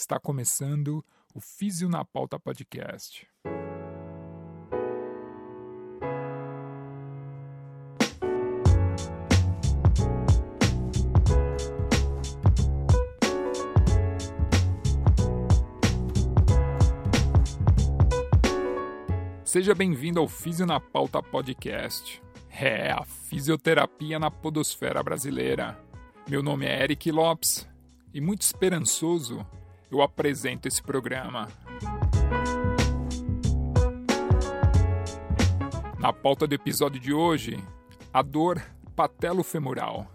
Está começando o Físio na Pauta Podcast. Seja bem-vindo ao Físio na Pauta Podcast. É, a fisioterapia na podosfera brasileira. Meu nome é Eric Lopes e muito esperançoso eu apresento esse programa. Na pauta do episódio de hoje, a dor patelofemoral.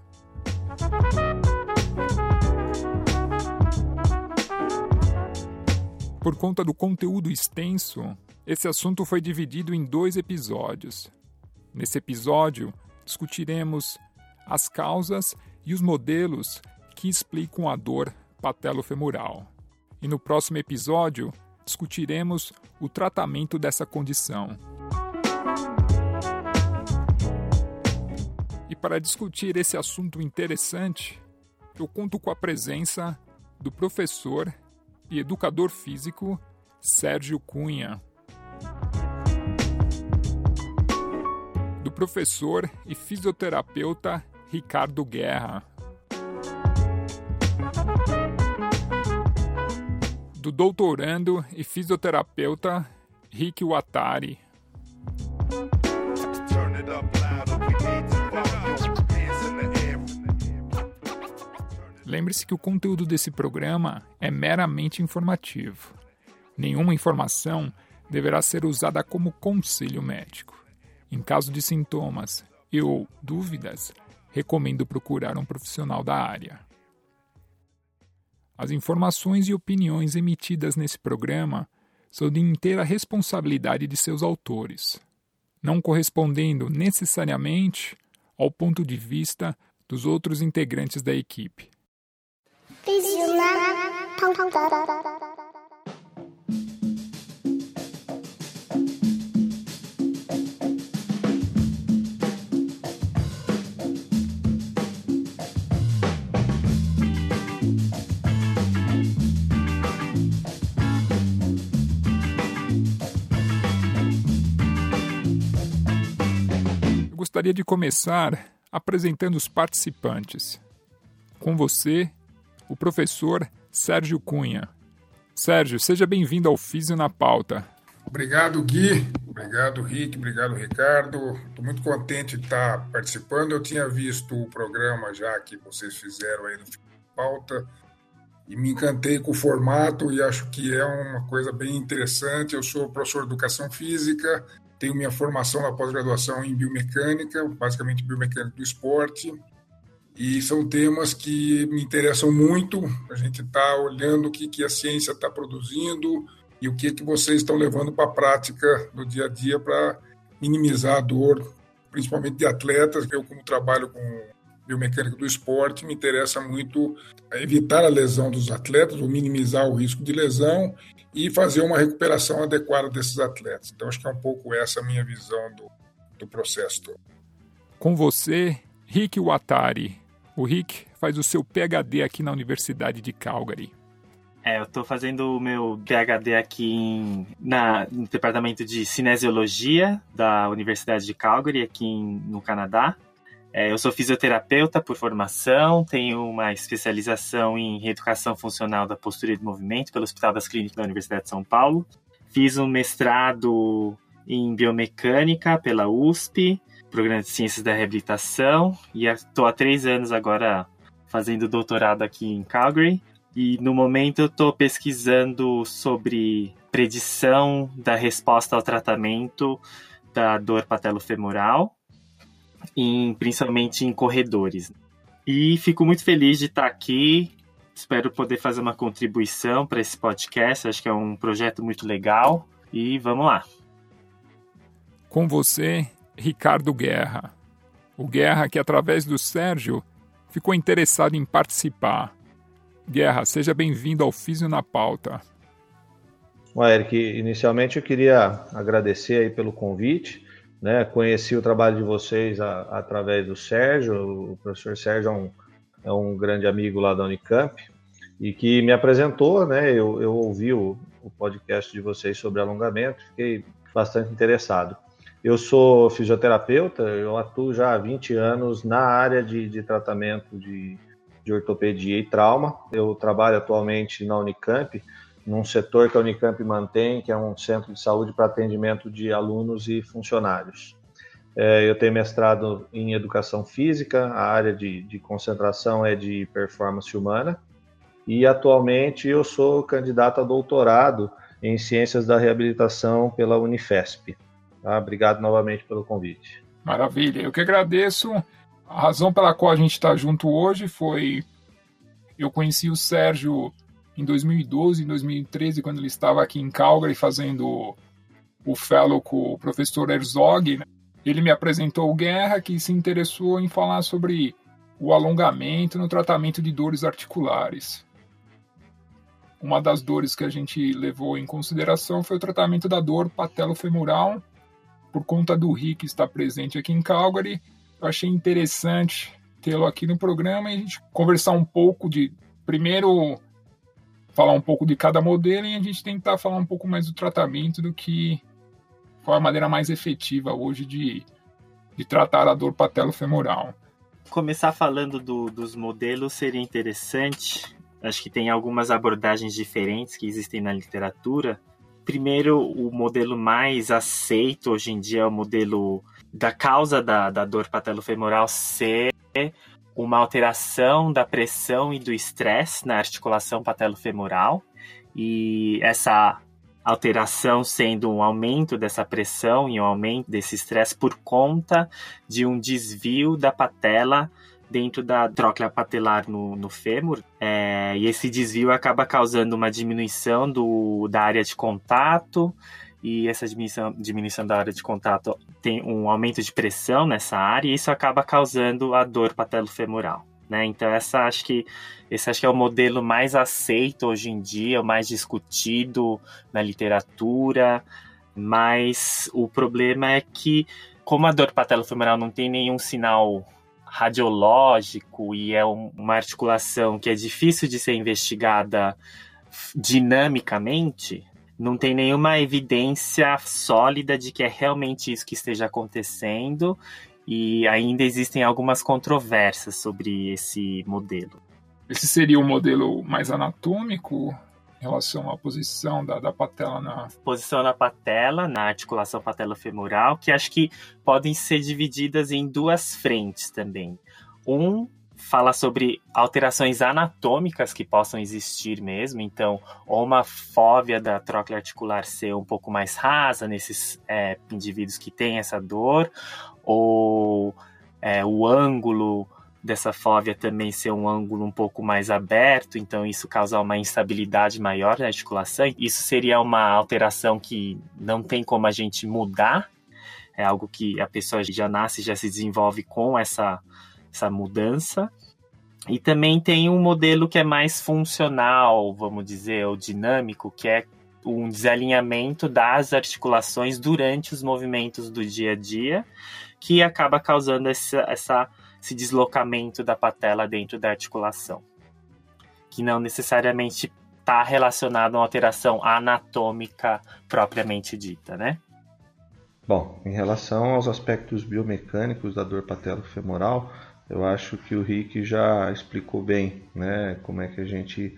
Por conta do conteúdo extenso, esse assunto foi dividido em dois episódios. Nesse episódio, discutiremos as causas e os modelos que explicam a dor patelofemoral. E no próximo episódio, discutiremos o tratamento dessa condição. E para discutir esse assunto interessante, eu conto com a presença do professor e educador físico Sérgio Cunha. Do professor e fisioterapeuta Ricardo Guerra. Do doutorando e fisioterapeuta Rick Watari. Lembre-se que o conteúdo desse programa é meramente informativo. Nenhuma informação deverá ser usada como conselho médico. Em caso de sintomas e ou dúvidas, recomendo procurar um profissional da área. As informações e opiniões emitidas nesse programa são de inteira responsabilidade de seus autores, não correspondendo necessariamente ao ponto de vista dos outros integrantes da equipe. Gostaria de começar apresentando os participantes. Com você, o professor Sérgio Cunha. Sérgio, seja bem-vindo ao Físio na Pauta. Obrigado, Gui. Obrigado, Rick. Obrigado, Ricardo. Estou muito contente de estar participando. Eu tinha visto o programa já que vocês fizeram aí no Físio na Pauta e me encantei com o formato e acho que é uma coisa bem interessante. Eu sou professor de Educação Física, tenho minha formação na pós-graduação em biomecânica, basicamente biomecânica do esporte, e são temas que me interessam muito. A gente está olhando o que, que a ciência está produzindo e o que, que vocês estão levando para a prática no dia a dia para minimizar a dor, principalmente de atletas. Eu, como trabalho com biomecânica do esporte, me interessa muito evitar a lesão dos atletas, ou minimizar o risco de lesão e fazer uma recuperação adequada desses atletas. Então, acho que é um pouco essa a minha visão do, do processo todo. Com você, Rick Watari. O Rick faz o seu PhD aqui na Universidade de Calgary. É, eu estou fazendo o meu PhD aqui em, na, no Departamento de Cinesiologia da Universidade de Calgary, aqui em, no Canadá. É, eu sou fisioterapeuta por formação, tenho uma especialização em reeducação funcional da postura e do movimento pelo Hospital das Clínicas da Universidade de São Paulo. Fiz um mestrado em biomecânica pela USP, Programa de Ciências da Reabilitação, e estou há três anos agora fazendo doutorado aqui em Calgary. E no momento eu estou pesquisando sobre predição da resposta ao tratamento da dor patelofemoral em, principalmente em corredores. E fico muito feliz de estar aqui. Espero poder fazer uma contribuição para esse podcast. Acho que é um projeto muito legal. E vamos lá. Com você, Ricardo Guerra. O Guerra, que através do Sérgio ficou interessado em participar. Guerra, seja bem-vindo ao Físio na Pauta. Bom, Eric, inicialmente eu queria agradecer aí pelo convite. Né? Conheci o trabalho de vocês a, através do Sérgio, o professor Sérgio é um, é um grande amigo lá da Unicamp, e que me apresentou, né? Eu, eu ouvi o, o podcast de vocês sobre alongamento, fiquei bastante interessado. Eu sou fisioterapeuta, eu atuo já há 20 anos na área de, de tratamento de, de ortopedia e trauma. Eu trabalho atualmente na Unicamp, num setor que a Unicamp mantém, que é um centro de saúde para atendimento de alunos e funcionários. É, eu tenho mestrado em educação física, a área de, de concentração é de performance humana, e atualmente eu sou candidato a doutorado em ciências da reabilitação pela Unifesp. Tá? Obrigado novamente pelo convite. Maravilha, eu que agradeço. A razão pela qual a gente está junto hoje foi eu conheci o Sérgio em 2012, em 2013, quando ele estava aqui em Calgary fazendo o fellow com o professor Herzog. Né? Ele me apresentou o Guerra, que se interessou em falar sobre o alongamento no tratamento de dores articulares. Uma das dores que a gente levou em consideração foi o tratamento da dor patelofemoral, por conta do Rick estar presente aqui em Calgary. Eu achei interessante tê-lo aqui no programa e a gente conversar um pouco de, primeiro, falar um pouco de cada modelo e a gente tentar falar um pouco mais do tratamento do que qual a maneira mais efetiva hoje de, de tratar a dor patelofemoral. Começar falando do, dos modelos seria interessante. Acho que tem algumas abordagens diferentes que existem na literatura. Primeiro, o modelo mais aceito hoje em dia é o modelo da causa da, da dor patelofemoral ser uma alteração da pressão e do estresse na articulação patelofemoral. E essa alteração sendo um aumento dessa pressão e um aumento desse estresse por conta de um desvio da patela dentro da tróclea patelar no, no fêmur, é, e esse desvio acaba causando uma diminuição do, da área de contato, e essa diminuição, diminuição da área de contato tem um aumento de pressão nessa área, e isso acaba causando a dor patelofemoral. Né? Então essa acho que esse acho que é o modelo mais aceito hoje em dia, o mais discutido na literatura, mas o problema é que como a dor patelofemoral não tem nenhum sinal radiológico e é uma articulação que é difícil de ser investigada dinamicamente, não tem nenhuma evidência sólida de que é realmente isso que esteja acontecendo e ainda existem algumas controvérsias sobre esse modelo. Esse seria o modelo mais anatômico em relação à posição da, da patela na. Posição na patela, na articulação patelofemoral, que acho que podem ser divididas em duas frentes também. Um fala sobre alterações anatômicas que possam existir mesmo, então, ou uma fóvea da tróclea articular ser um pouco mais rasa nesses é, indivíduos que têm essa dor, ou é, o ângulo dessa fóvea também ser um ângulo um pouco mais aberto, então isso causa uma instabilidade maior na articulação. Isso seria uma alteração que não tem como a gente mudar, é algo que a pessoa já nasce, já se desenvolve com essa, essa mudança. E também tem um modelo que é mais funcional, vamos dizer, ou dinâmico, que é um desalinhamento das articulações durante os movimentos do dia a dia, que acaba causando essa, essa, esse deslocamento da patela dentro da articulação, que não necessariamente está relacionado a uma alteração anatômica propriamente dita, né? Bom, em relação aos aspectos biomecânicos da dor patelofemoral, eu acho que o Rick já explicou bem, né, como é que a gente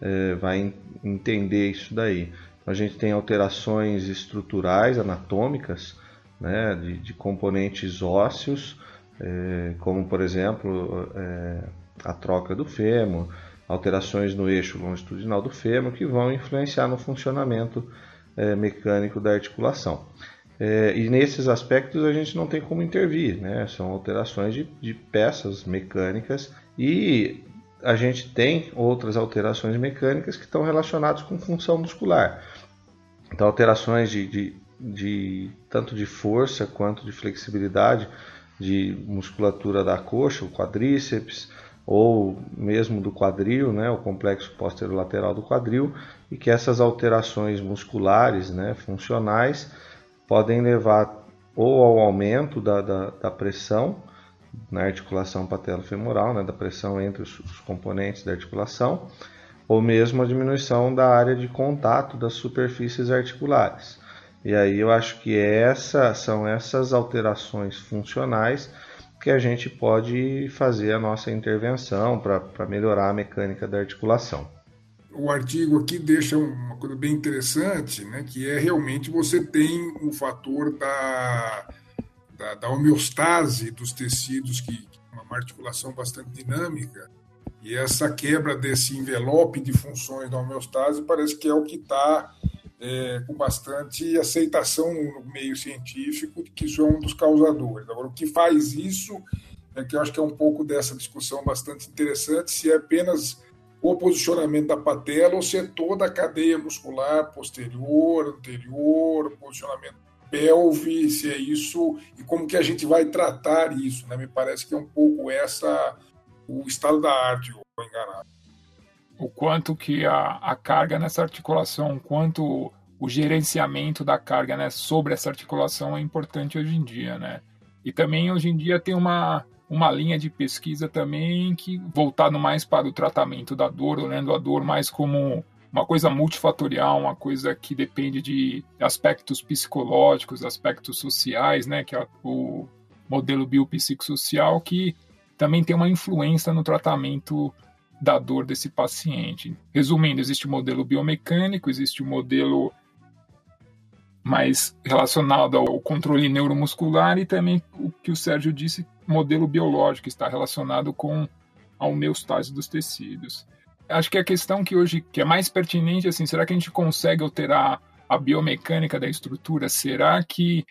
é, vai entender isso daí. A gente tem alterações estruturais, anatômicas, né, de, de componentes ósseos, é, como por exemplo é, a troca do fêmur, alterações no eixo longitudinal do fêmur que vão influenciar no funcionamento mecânico da articulação. É, e nesses aspectos a gente não tem como intervir, né? são alterações de, de peças mecânicas e a gente tem outras alterações mecânicas que estão relacionadas com função muscular. Então, alterações de, de, de, tanto de força quanto de flexibilidade de musculatura da coxa, o quadríceps, ou mesmo do quadril, né, o complexo posterolateral do quadril, e que essas alterações musculares, né, funcionais, podem levar ou ao aumento da, da, da pressão na articulação patelofemoral, né, da pressão entre os, os componentes da articulação, ou mesmo a diminuição da área de contato das superfícies articulares. E aí eu acho que essa, são essas alterações funcionais que a gente pode fazer a nossa intervenção para melhorar a mecânica da articulação. O artigo aqui deixa uma coisa bem interessante, né, que é realmente você tem o fator da, da, da homeostase dos tecidos, que é uma articulação bastante dinâmica, e essa quebra desse envelope de funções da homeostase parece que é o que está é, com bastante aceitação no meio científico de que isso é um dos causadores. Agora, o que faz isso é que eu acho que é um pouco dessa discussão bastante interessante, se é apenas o posicionamento da patela ou se é toda a cadeia muscular posterior, anterior, posicionamento pelve, se é isso e como que a gente vai tratar isso, né? Me parece que é um pouco essa o estado da arte, ou enganado o quanto que a, a carga nessa articulação, quanto o gerenciamento da carga né, sobre essa articulação é importante hoje em dia, né? E também hoje em dia tem uma, uma linha de pesquisa também que voltado mais para o tratamento da dor, olhando a dor mais como uma coisa multifatorial, uma coisa que depende de aspectos psicológicos, aspectos sociais, né, que é o modelo biopsicossocial que também tem uma influência no tratamento da dor desse paciente. Resumindo, existe o modelo biomecânico, existe o modelo mais relacionado ao controle neuromuscular e também o que o Sérgio disse, modelo biológico, está relacionado com a homeostase dos tecidos. Acho que a questão que hoje que é mais pertinente assim, será que a gente consegue alterar a biomecânica da estrutura? Será que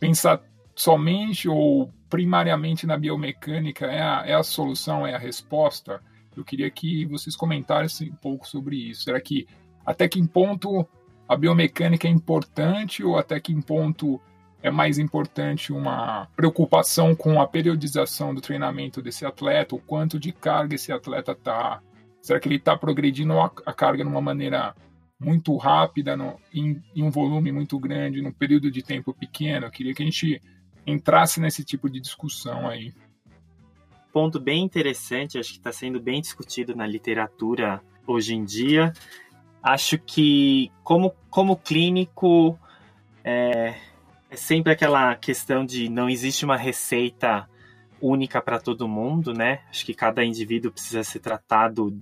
pensar somente ou primariamente na biomecânica é a, é a solução, é a resposta? Eu queria que vocês comentassem um pouco sobre isso. Será que até que ponto a biomecânica é importante ou até que ponto é mais importante uma preocupação com a periodização do treinamento desse atleta, o quanto de carga esse atleta está. Será que ele está progredindo a, carga de uma maneira muito rápida, no, em, em, um volume muito grande, num período de tempo pequeno? Eu queria que a gente entrasse nesse tipo de discussão aí ponto bem interessante, acho que está sendo bem discutido na literatura hoje em dia. Acho que, como, como clínico, é, é sempre aquela questão de não existe uma receita única para todo mundo, né? Acho que cada indivíduo precisa ser tratado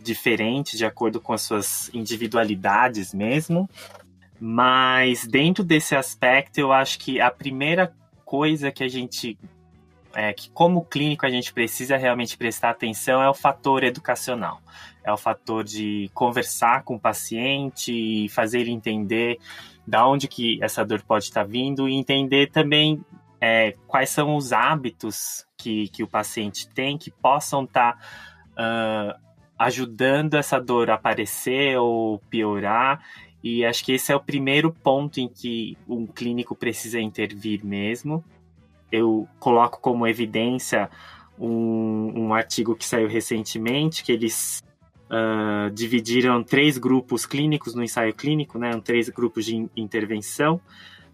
diferente, de acordo com as suas individualidades mesmo. Mas dentro desse aspecto, eu acho que a primeira coisa que a gente é, que como clínico a gente precisa realmente prestar atenção é o fator educacional. É o fator de conversar com o paciente e fazer ele entender da onde que essa dor pode estar vindo e entender também é, quais são os hábitos que, que o paciente tem que possam estar uh, ajudando essa dor a aparecer ou piorar. E acho que esse é o primeiro ponto em que um clínico precisa intervir mesmo eu coloco como evidência um, um artigo que saiu recentemente, que eles uh, dividiram três grupos clínicos no ensaio clínico, né, três grupos de intervenção.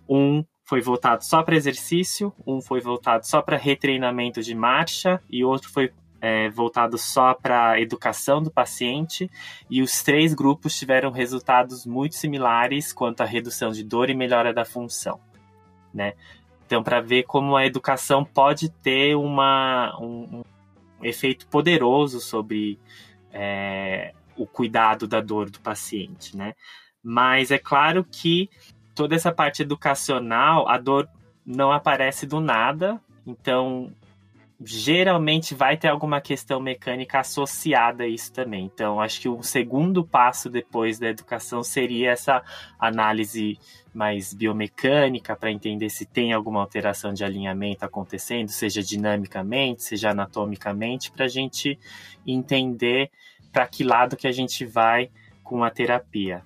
Um foi voltado só para exercício, um foi voltado só para retreinamento de marcha e outro foi é, voltado só para educação do paciente. E os três grupos tiveram resultados muito similares quanto à redução de dor e melhora da função. Né? Então, para ver como a educação pode ter uma, um, um efeito poderoso sobre é, o cuidado da dor do paciente, né? Mas é claro que toda essa parte educacional, a dor não aparece do nada, então geralmente vai ter alguma questão mecânica associada a isso também. Então, acho que o segundo passo depois da educação seria essa análise mais biomecânica para entender se tem alguma alteração de alinhamento acontecendo, seja dinamicamente, seja anatomicamente, para a gente entender para que lado que a gente vai com a terapia.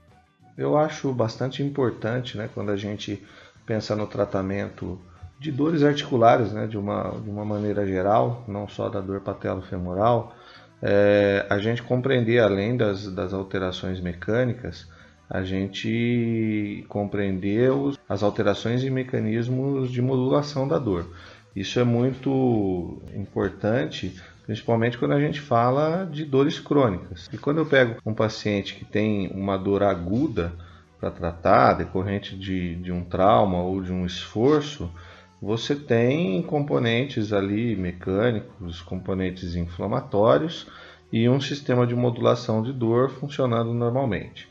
Eu acho bastante importante, né, quando a gente pensa no tratamento de dores articulares, né, de, uma, de uma maneira geral, não só da dor patelo-femoral, é, a gente compreender, além das, das alterações mecânicas, a gente compreender os, as alterações e mecanismos de modulação da dor. Isso é muito importante principalmente quando a gente fala de dores crônicas. E quando eu pego um paciente que tem uma dor aguda para tratar, decorrente de, de um trauma ou de um esforço, você tem componentes ali mecânicos, componentes inflamatórios e um sistema de modulação de dor funcionando normalmente.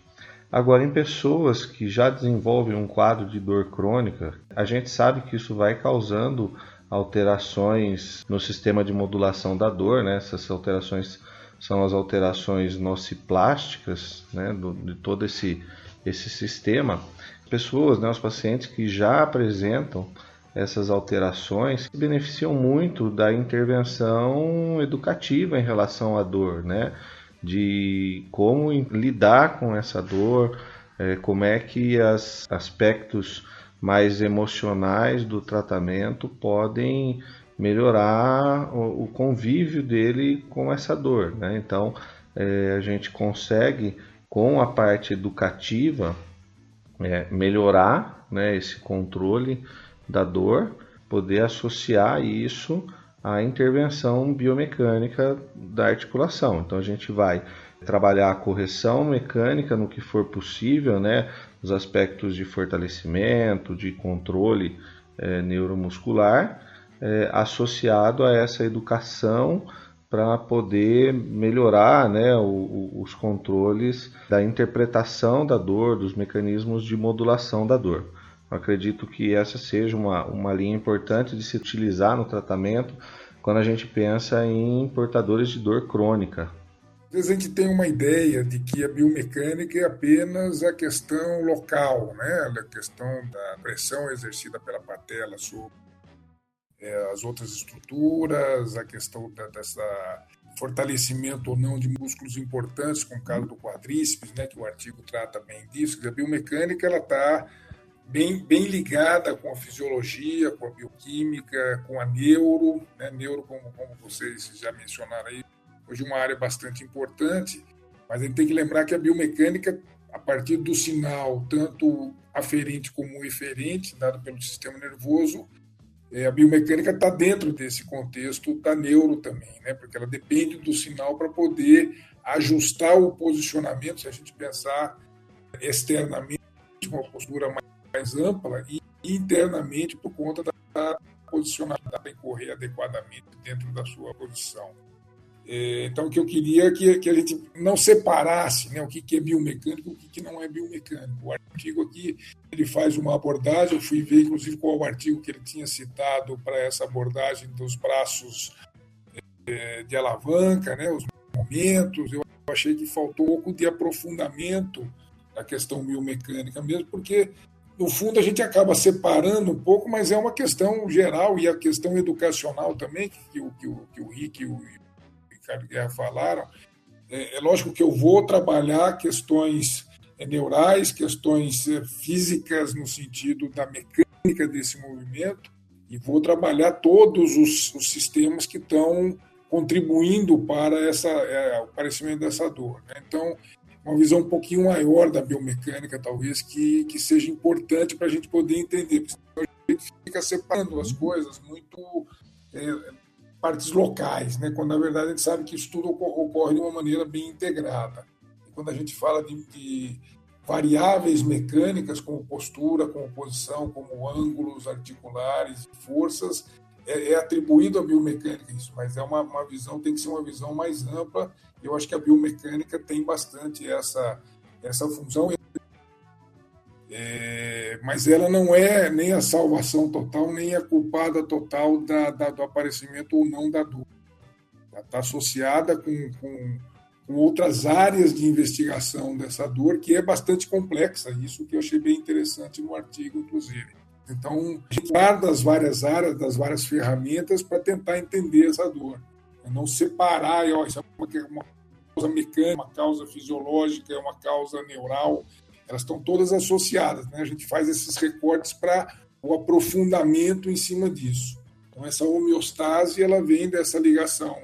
Agora, em pessoas que já desenvolvem um quadro de dor crônica, a gente sabe que isso vai causando alterações no sistema de modulação da dor, né? Essas alterações são as alterações nociplásticas, né? Do, de todo esse, esse sistema. Pessoas, né? Os pacientes que já apresentam essas alterações se beneficiam muito da intervenção educativa em relação à dor, né? De como lidar com essa dor, é, como é que os aspectos mais emocionais do tratamento podem melhorar o, convívio dele com essa dor. Né? Então, é, a gente consegue, com a parte educativa, é, melhorar né, esse controle da dor, poder associar isso à intervenção biomecânica da articulação. Então, a gente vai trabalhar a correção mecânica no que for possível, né? os aspectos de fortalecimento, de controle é, neuromuscular, é, associado a essa educação para poder melhorar né, o, o, os controles da interpretação da dor, dos mecanismos de modulação da dor. Acredito que essa seja uma, uma linha importante de se utilizar no tratamento quando a gente pensa em portadores de dor crônica, às vezes a gente tem uma ideia de que a biomecânica é apenas a questão local, né? a questão da pressão exercida pela patela sobre é, as outras estruturas, a questão da, dessa fortalecimento ou não de músculos importantes, como o caso do quadríceps, né, que o artigo trata bem disso. A biomecânica ela está bem, bem ligada com a fisiologia, com a bioquímica, com a neuro, né, neuro como, como vocês já mencionaram aí, hoje uma área bastante importante, mas a gente tem que lembrar que a biomecânica, a partir do sinal, tanto aferente como eferente, dado pelo sistema nervoso, é, a biomecânica está dentro desse contexto da neuro também, né? porque ela depende do sinal para poder ajustar o posicionamento, se a gente pensar externamente, uma postura mais, mais ampla, e internamente por conta da posicionamento, para correr adequadamente dentro da sua posição. É, então, o que eu queria é que, que a gente não separasse né, o que, que é biomecânico e o que, que não é biomecânico. O artigo aqui ele faz uma abordagem, eu fui ver, inclusive, qual o artigo que ele tinha citado para essa abordagem dos braços é, de alavanca, né, os momentos. Eu achei que faltou um pouco de aprofundamento da questão biomecânica mesmo, porque no fundo a gente acaba separando um pouco, mas é uma questão geral e a questão educacional também, que, que, que, o, que o Rick e o Ricardo Guerra falaram, é, é lógico que eu vou trabalhar questões é, neurais, questões é, físicas no sentido da mecânica desse movimento e vou trabalhar todos os, os sistemas que estão contribuindo para essa, é, o aparecimento dessa dor. Né? Então, uma visão um pouquinho maior da biomecânica, talvez, que, que seja importante para a gente poder entender, porque a gente fica separando as coisas muito é, partes locais, né? quando na verdade a gente sabe que isso tudo ocorre de uma maneira bem integrada. E quando a gente fala de, de variáveis mecânicas, como postura, como posição, como ângulos articulares, forças, é, é, atribuído à biomecânica isso, mas é uma, uma visão, tem que ser uma visão mais ampla. Eu acho que a biomecânica tem bastante essa, essa função. É, mas ela não é nem a salvação total, nem a culpada total da, da do aparecimento ou não da dor. Ela está associada com, com, com, outras áreas de investigação dessa dor, que é bastante complexa, isso que eu achei bem interessante no artigo, inclusive. Então, a gente guarda das várias áreas, das várias ferramentas para tentar entender essa dor. É não separar, ó, isso é uma causa mecânica, uma causa fisiológica, é uma causa neural, elas estão todas associadas. Né? A gente faz esses recortes para o aprofundamento em cima disso. Então, essa homeostase ela vem dessa ligação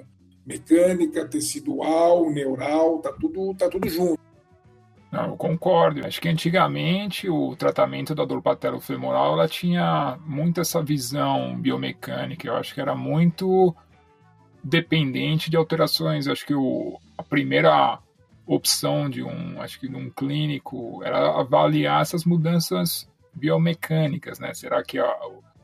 mecânica, tecidual, neural, tá tudo, tá tudo junto. Eu concordo. Acho que antigamente o tratamento da dor patelofemoral ela tinha muito essa visão biomecânica. Eu acho que era muito dependente de alterações. Acho que o, a primeira opção de um, acho que de um clínico era avaliar essas mudanças biomecânicas, né? Será que a,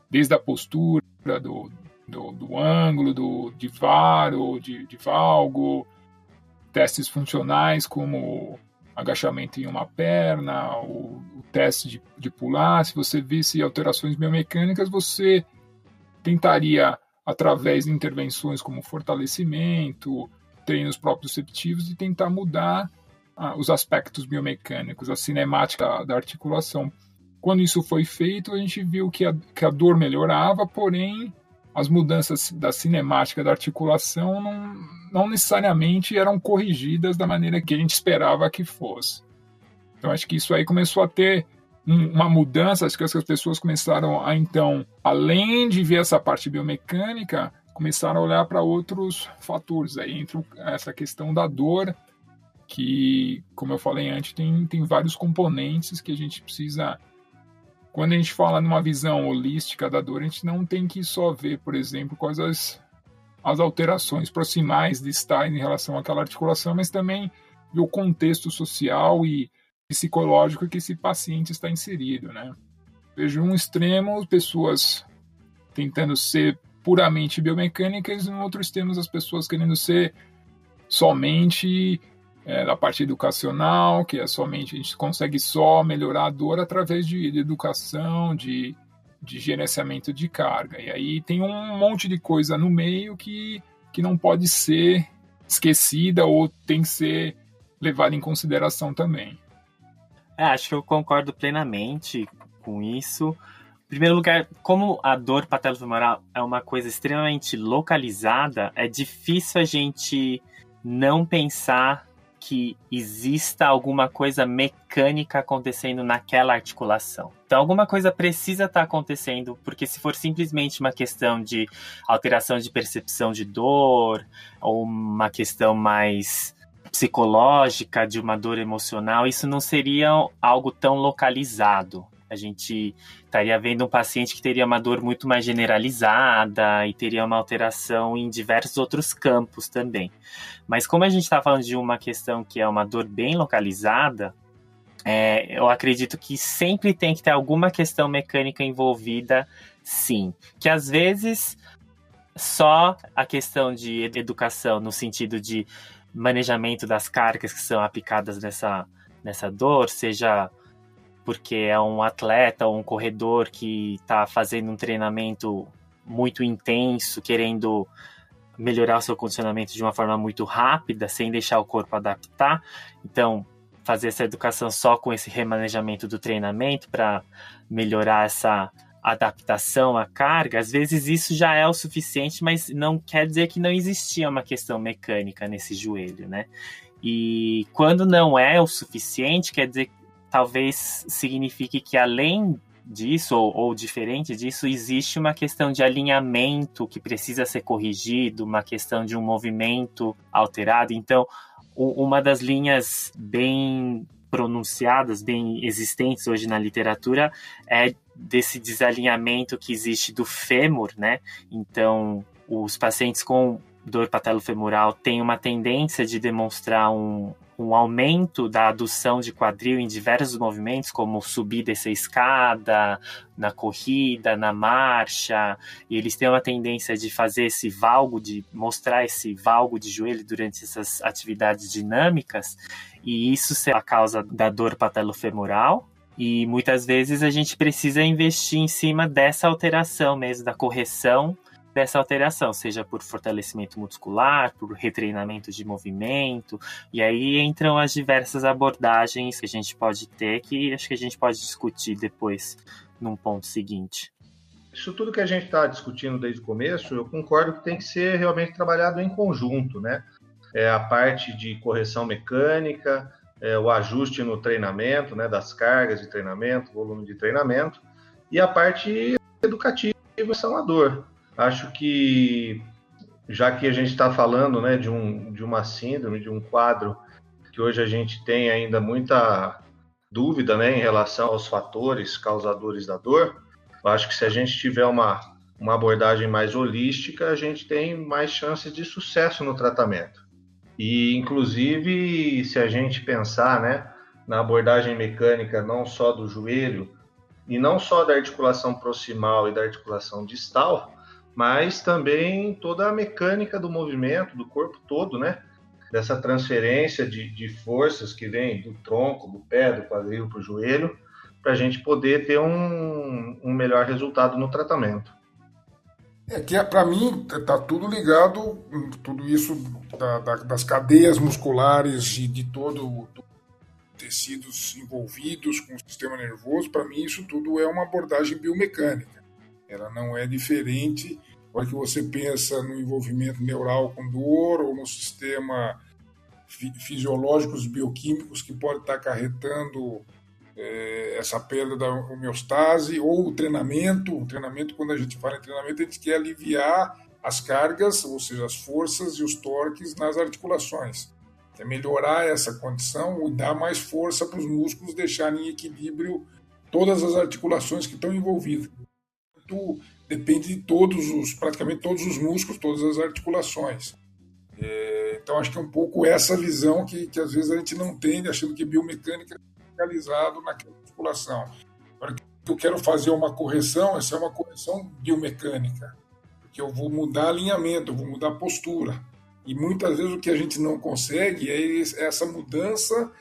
desde a postura do, do, do ângulo, do, de VAR ou de, de valgo, testes funcionais como agachamento em uma perna, o, o teste de, de pular, se você visse alterações biomecânicas, você tentaria, através de intervenções como fortalecimento, treinos proprioceptivos, e tentar mudar ah, os aspectos biomecânicos, a cinemática da, articulação. Quando isso foi feito, a gente viu que a, que a dor melhorava, porém as mudanças da cinemática da articulação não, não necessariamente eram corrigidas da maneira que a gente esperava que fosse. Então acho que isso aí começou a ter um, uma mudança, acho que as pessoas começaram a então, além de ver essa parte biomecânica, começaram a olhar para outros fatores aí entre essa questão da dor que, como eu falei antes, tem, tem vários componentes que a gente precisa quando a gente fala numa visão holística da dor, a gente não tem que só ver, por exemplo, quais as, as alterações proximais de estar em relação àquela articulação, mas também o contexto social e psicológico que esse paciente está inserido, né? Vejo um extremo, pessoas tentando ser puramente biomecânicas, e no outro extremo, as pessoas querendo ser somente é, da parte educacional, que é somente a gente consegue só melhorar a dor através de, de educação, de, de gerenciamento de carga. E aí tem um monte de coisa no meio que, que não pode ser esquecida ou tem que ser levada em consideração também. É, acho que eu concordo plenamente com isso. Em primeiro lugar, como a dor patelofemoral é uma coisa extremamente localizada, é difícil a gente não pensar que exista alguma coisa mecânica acontecendo naquela articulação. Então, alguma coisa precisa estar tá acontecendo, porque se for simplesmente uma questão de alteração de percepção de dor, ou uma questão mais psicológica, de uma dor emocional, isso não seria algo tão localizado. A gente estaria vendo um paciente que teria uma dor muito mais generalizada e teria uma alteração em diversos outros campos também. Mas como a gente está falando de uma questão que é uma dor bem localizada, é, eu acredito que sempre tem que ter alguma questão mecânica envolvida, sim. Que às vezes só a questão de educação, no sentido de manejamento das cargas que são aplicadas nessa, nessa dor, seja porque é um atleta ou um corredor que está fazendo um treinamento muito intenso, querendo melhorar o seu condicionamento de uma forma muito rápida, sem deixar o corpo adaptar. Então, fazer essa educação só com esse remanejamento do treinamento para melhorar essa adaptação à carga, às vezes isso já é o suficiente, mas não quer dizer que não existia uma questão mecânica nesse joelho, né? E quando não é o suficiente, quer dizer talvez signifique que além disso, ou, ou, diferente disso, existe uma questão de alinhamento que precisa ser corrigido, uma questão de um movimento alterado. Então, uma das linhas bem pronunciadas, bem existentes hoje na literatura, é desse desalinhamento que existe do fêmur, né? Então, os pacientes com dor patelofemoral têm uma tendência de demonstrar um, um aumento da adução de quadril em diversos movimentos, como subir e descer escada, na corrida, na marcha, e eles têm uma tendência de fazer esse valgo, de mostrar esse valgo de joelho durante essas atividades dinâmicas, e isso é a causa da dor patelofemoral. E muitas vezes a gente precisa investir em cima dessa alteração mesmo, da correção dessa alteração, seja por fortalecimento muscular, por retreinamento de movimento, e aí entram as diversas abordagens que a gente pode ter, que acho que a gente pode discutir depois num ponto seguinte. Isso tudo que a gente está discutindo desde o começo, eu concordo que tem que ser realmente trabalhado em conjunto, né? É a parte de correção mecânica, é o ajuste no treinamento, né, das cargas de treinamento, volume de treinamento, e a parte educativa são a dor. Acho que, já que a gente está falando né, de, um, de uma síndrome, de um quadro que hoje a gente tem ainda muita dúvida né, em relação aos fatores causadores da dor, eu acho que se a gente tiver uma, uma abordagem mais holística, a gente tem mais chances de sucesso no tratamento. E, inclusive, se a gente pensar né, na abordagem mecânica não só do joelho, e não só da articulação proximal e da articulação distal, mas também toda a mecânica do movimento, do corpo todo, né? Dessa transferência de, de forças que vem do tronco, do pé, do quadril para o joelho, para a gente poder ter um, um melhor resultado no tratamento. É que, para mim, está tudo ligado, tudo isso da, da, das cadeias musculares e de todo, tecidos envolvidos com o sistema nervoso. Para mim, isso tudo é uma abordagem biomecânica. Ela não é diferente hora que você pensa no envolvimento neural com dor ou no sistema fisiológicos bioquímicos que pode estar acarretando é, essa perda da homeostase, ou o treinamento. O treinamento, quando a gente fala em treinamento, a gente quer aliviar as cargas, ou seja, as forças e os torques nas articulações. Quer melhorar essa condição e dar mais força para os músculos deixarem em equilíbrio todas as articulações que estão envolvidas. Depende de todos os, praticamente todos os músculos, todas as articulações. É, então, acho que é um pouco essa visão que, que às vezes a gente não tem, achando que biomecânica focalizado naquela musculação. Agora, eu quero fazer uma correção, essa é uma correção biomecânica, porque eu vou mudar alinhamento, eu vou mudar postura. E muitas vezes o que a gente não consegue é essa mudança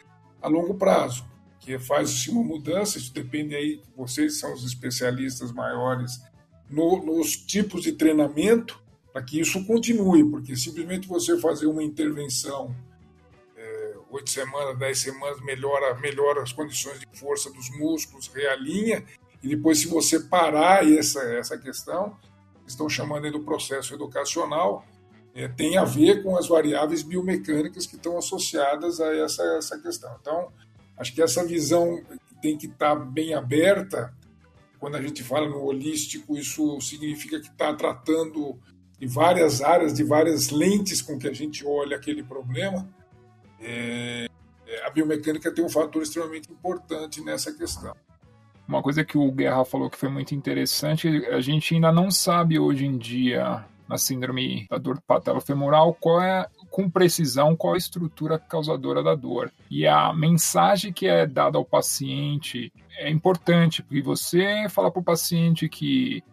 a longo prazo, que faz uma mudança, isso depende aí, vocês são os especialistas maiores no, nos tipos de treinamento, para que isso continue, porque simplesmente você fazer uma intervenção oito semanas, dez semanas, melhora, melhora as condições de força dos músculos, realinha, e depois, se você parar essa, essa questão, estão chamando aí do processo educacional, é, tem a ver com as variáveis biomecânicas que estão associadas a essa, essa questão. Então, acho que essa visão tem que estar bem aberta. Quando a gente fala no holístico, isso significa que está tratando de várias áreas, de várias lentes com que a gente olha aquele problema é, é, a biomecânica tem um fator extremamente importante nessa questão. Uma coisa que o Guerra falou que foi muito interessante, a gente ainda não sabe hoje em dia, na síndrome da dor patelofemoral, qual é, com precisão, qual a estrutura causadora da dor. E a mensagem que é dada ao paciente é importante, porque você fala para o paciente que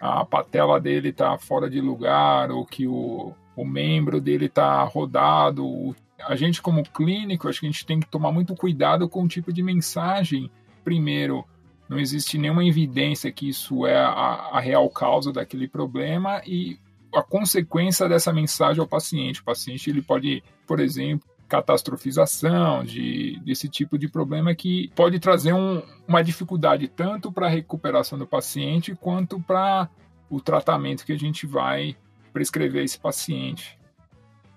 a patela dele está fora de lugar, ou que o, o membro dele está rodado, a gente, como clínico, acho que a gente tem que tomar muito cuidado com o tipo de mensagem. Primeiro, não existe nenhuma evidência que isso é a, a real causa daquele problema e a consequência dessa mensagem ao paciente. O paciente ele pode, por exemplo, catastrofização de, desse tipo de problema que pode trazer um, uma dificuldade tanto para a recuperação do paciente quanto para o tratamento que a gente vai prescrever esse paciente.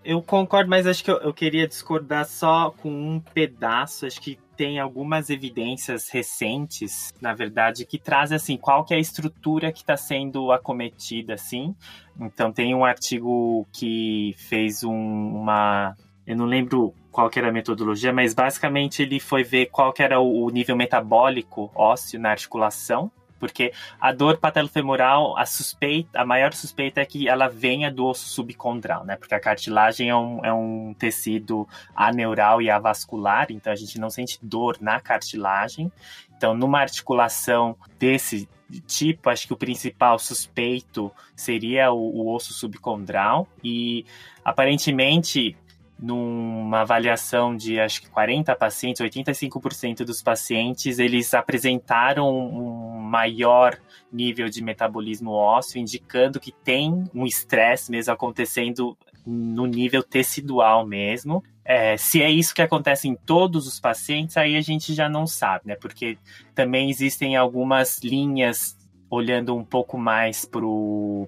Eu concordo, mas acho que eu, eu, queria discordar só com um pedaço. Acho que tem algumas evidências recentes, na verdade, que trazem assim qual que é a estrutura que está sendo acometida, assim. Então tem um artigo que fez um, uma, eu não lembro qual que era a metodologia, mas basicamente ele foi ver qual que era o nível metabólico ósseo na articulação porque a dor patelofemoral, a suspeita, a maior suspeita é que ela venha do osso subcondral, né? Porque a cartilagem é um, é um tecido aneural e avascular, então a gente não sente dor na cartilagem. Então, numa articulação desse tipo, acho que o principal suspeito seria o, o osso subcondral e aparentemente numa avaliação de acho que 40 pacientes, 85% dos pacientes, eles apresentaram um maior nível de metabolismo ósseo, indicando que tem um estresse mesmo acontecendo no nível tecidual mesmo. É, se é isso que acontece em todos os pacientes, aí a gente já não sabe, né? Porque também existem algumas linhas olhando um pouco mais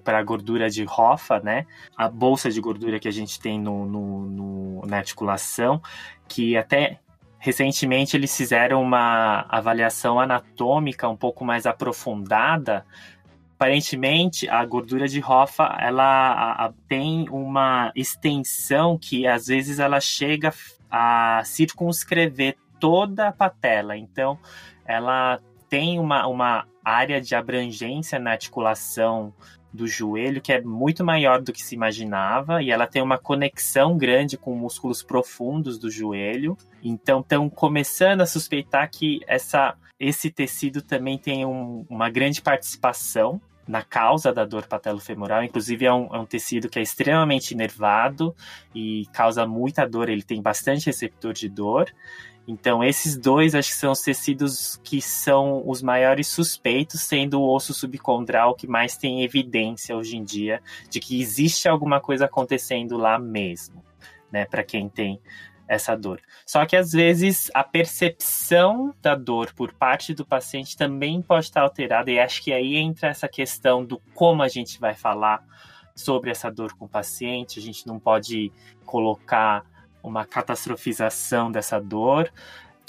para a gordura de Hoffa, né? A bolsa de gordura que a gente tem no, no, no, na articulação, que até recentemente eles fizeram uma avaliação anatômica um pouco mais aprofundada. Aparentemente, a gordura de Hoffa ela a, a, tem uma extensão que às vezes ela chega a circunscrever toda a patela. Então, ela tem uma, uma área de abrangência na articulação do joelho que é muito maior do que se imaginava e ela tem uma conexão grande com músculos profundos do joelho. Então estão começando a suspeitar que essa, esse tecido também tem um, uma grande participação na causa da dor patelofemoral. Inclusive, é um, é um, tecido que é extremamente nervado e causa muita dor. Ele tem bastante receptor de dor. Então, esses dois acho que são os tecidos que são os maiores suspeitos, sendo o osso subcondral que mais tem evidência hoje em dia de que existe alguma coisa acontecendo lá mesmo, né, para quem tem essa dor. Só que às vezes a percepção da dor por parte do paciente também pode estar alterada, e acho que aí entra essa questão do como a gente vai falar sobre essa dor com o paciente. A gente não pode colocar uma catastrofização dessa dor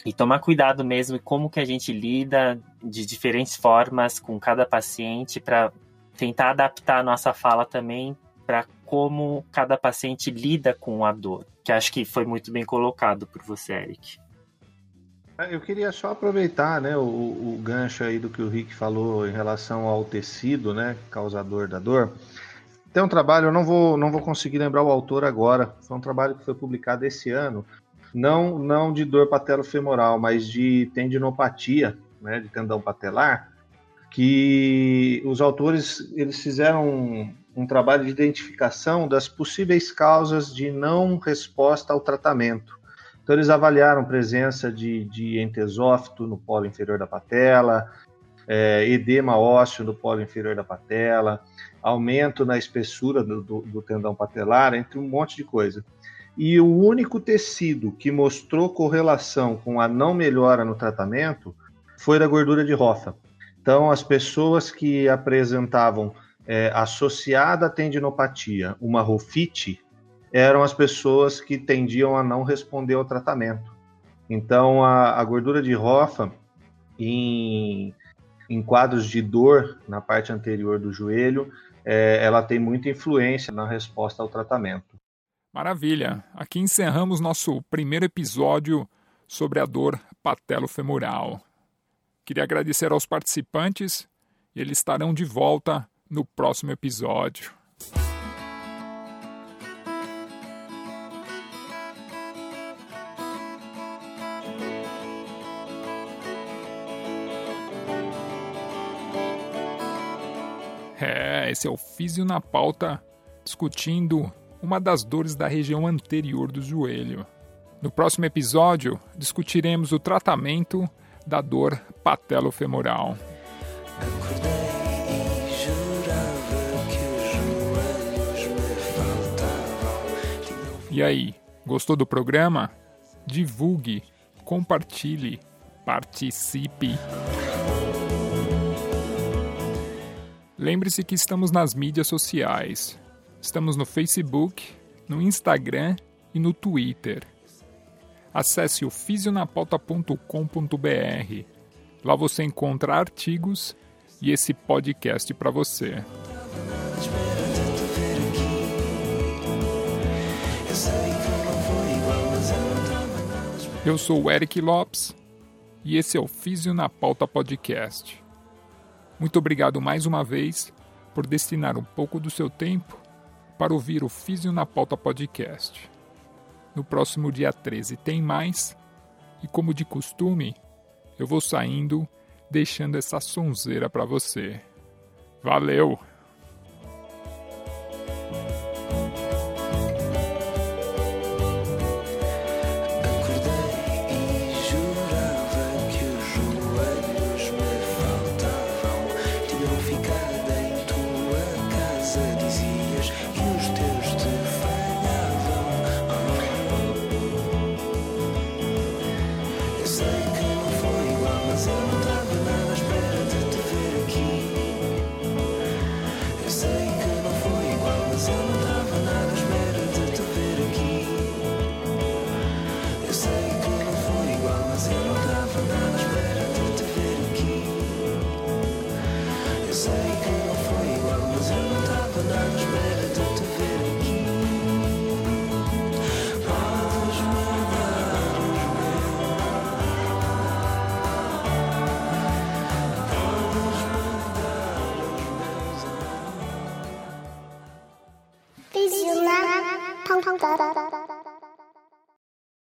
e tomar cuidado mesmo como que a gente lida de diferentes formas com cada paciente para tentar adaptar a nossa fala também para como cada paciente lida com a dor, que acho que foi muito bem colocado por você, Eric. Ah, eu queria só aproveitar né, o, o, gancho aí do que o Rick falou em relação ao tecido, né, causador da dor. Tem um trabalho, eu não vou, não vou conseguir lembrar o autor agora, foi um trabalho que foi publicado esse ano, não, não de dor patelofemoral, mas de tendinopatia, né, de tendão patelar, que os autores eles fizeram um, um trabalho de identificação das possíveis causas de não resposta ao tratamento. Então, eles avaliaram presença de, de entesófito no polo inferior da patela, é, edema ósseo no polo inferior da patela, aumento na espessura do, do, do tendão patelar, entre um monte de coisa. E o único tecido que mostrou correlação com a não melhora no tratamento foi da gordura de Hoffa. Então, as pessoas que apresentavam é, associada à tendinopatia uma rofite eram as pessoas que tendiam a não responder ao tratamento. Então, a, a gordura de Hoffa, em, em quadros de dor na parte anterior do joelho, é, ela tem muita influência na resposta ao tratamento. Maravilha! Aqui encerramos nosso primeiro episódio sobre a dor patelofemoral. Queria agradecer aos participantes e eles estarão de volta no próximo episódio. Esse é o Físio na Pauta, discutindo uma das dores da região anterior do joelho. No próximo episódio, discutiremos o tratamento da dor patelofemoral. E aí, gostou do programa? Divulgue, compartilhe, participe. Lembre-se que estamos nas mídias sociais. Estamos no Facebook, no Instagram e no Twitter. Acesse o fisionapauta.com.br. Lá você encontra artigos e esse podcast para você. Eu sou o Eric Lopes e esse é o Físio na Pauta Podcast. Muito obrigado mais uma vez por destinar um pouco do seu tempo para ouvir o Físio na Pauta Podcast. No próximo dia 13 tem mais, e como de costume, eu vou saindo deixando essa sonzeira para você. Valeu!